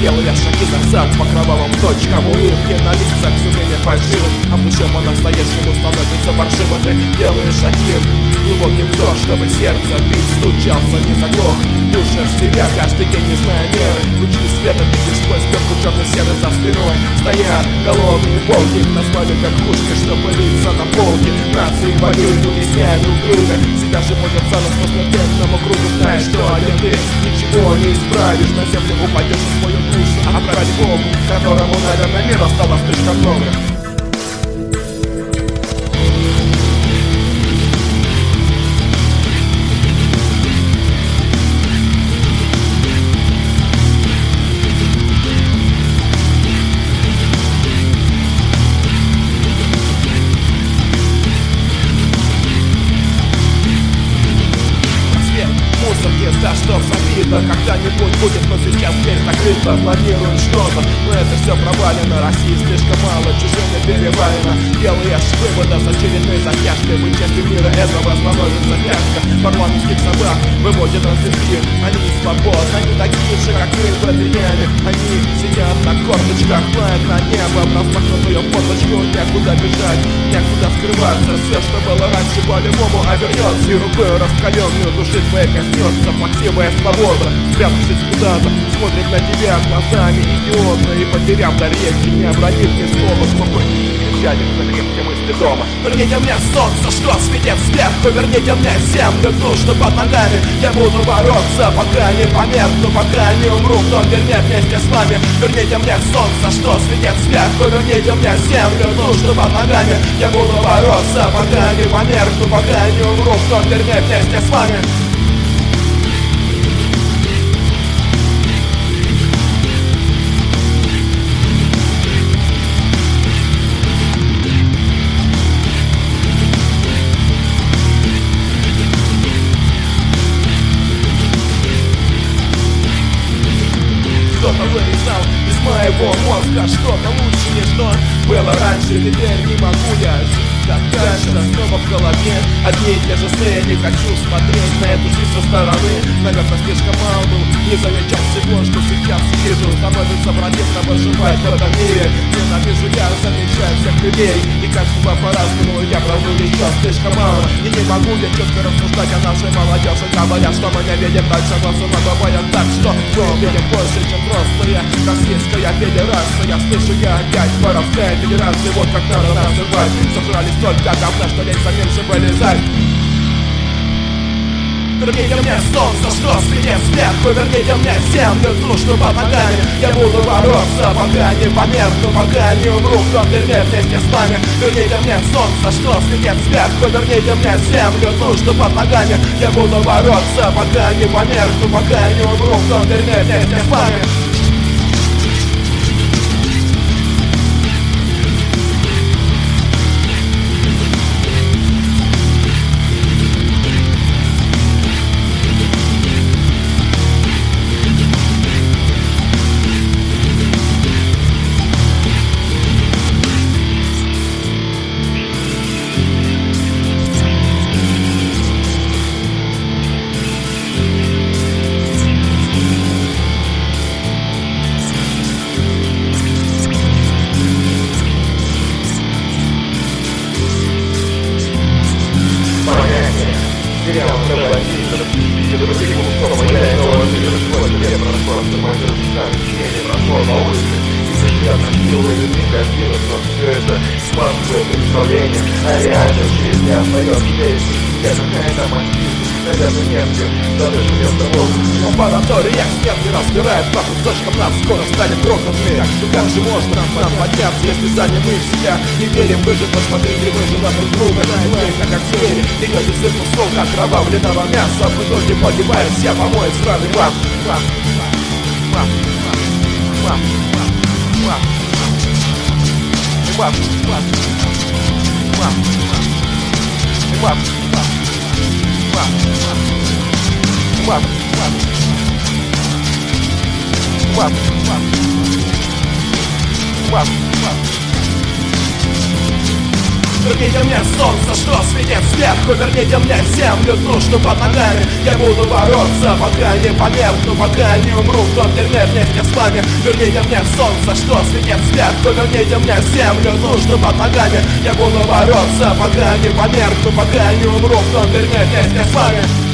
Белые шаги назад по кровавым точкам. Улыбки на лицах все время фальшивы А в душе по-настоящему становится паршиво Ты делаешь шаги Глубокий вдох, чтобы сердце бить Стучался, не заглох Душа в себя, каждый день не зная меры Лучи света видишь сквозь пленку черно-серый за спиной. Стоят голодные волки Назвали как пушки, что пылится на полке. Нации воюют, вытесняя друг друга. Себя же водят за нос по смертельному кругу Знаешь, что один ты. Ничего не исправишь На землю упадешь в свою душ от козьков, которому, наверное, мир осталось слишком много. Мусор ест, а что обидно Когда-нибудь будет дверь закрыта Планируем что-то, но это все провалено России слишком мало, чужими переварено. Белые вывода с очередной затяжкой. Быть частью мира этого становится тяжко Парламентских собак выводят на цепи Они свободны, они такие же, как мы в этой яме Они сидят на корточках, плавят на небо В распахнутую фоточку некуда бежать, некуда скрываться. Все, что было раньше, по-любому обернется И рукой раскаленную души твоей коснется Максимая свобода, спрятавшись куда-то Смотрит на тебя глазами идиота И потеряв дар речи, не обронив ни слова Спокойнее сядет на крепкие мысли дома. Верните мне солнце, что светит сверху Верните мне землю, что под ногами. Я буду бороться, пока не померкну Пока не умру в том вместе с вами Верните мне солнце, что светит сверху Верните мне землю, что под ногами. Я буду бороться, пока не померкну Пока не умру в том вместе с вами мозга Что-то лучше, не что было раньше Теперь не могу я жить как дальше. Снова в голове одни и те же сны не хочу смотреть на эту жизнь со стороны. Наверное, слишком мал был Не замечал всего, что сейчас вижу. Становится противно выживать в этом мире. Ненавижу я замечать всех людей. И каждого по-разному я прожил еще слишком мало. И не могу я четко рассуждать о нашей молодежи Говоря, что мы не видим дальше. Глазу надувая Так что мы Российская федерация Я слышу я опять воровская федерация Вот как надо называть Собрались только говна, что лень за меньше вылезать Верните мне солнце, что светит сверху Верните мне землю, что под ногами Я буду бороться, пока не померкну Пока не умру. В том дерьме вместе с вами. Верните мне солнце, что светит сверху Верните мне землю, что под ногами Я буду бороться, пока не померкну Пока не умру. В том дерьме вместе с вами понятие. Сериал «Трамбандитер» и «Добросекунд» появляется он в Ливерпуле, где прошло автомобиль «Шан», чьи прошло на улице, и сейчас милые люди картины, это смазывает представление о реальной жизни остается здесь. Я какая-то мотив Навязан нефтью, даже вместо воздуха Лаборатория стенки разбирает по кусочкам Нам скоро станет грохнутыми Как же можно нам подняться, если занят мы в себя Не верим, выжить, посмотрите, мы же на друг друга Знаете, как звери, идете сын кусок окровавленного мяса В итоге погибает вся помоет страны вам Вам, вам, вам, вам, вам, вам, вам, вам, вам, вам, вам, вам, вам, вам, вам. Wow. Верните мне солнце, что светит сверху Верните мне землю, ту, что под ногами. Я буду бороться, пока не померкну Пока не умру в том дерьме вместе с вами Верните мне солнце, что светит сверху Верните мне землю, ту, что под ногами. Я буду бороться, пока не померкну Пока не умру в том дерьме вместе с вами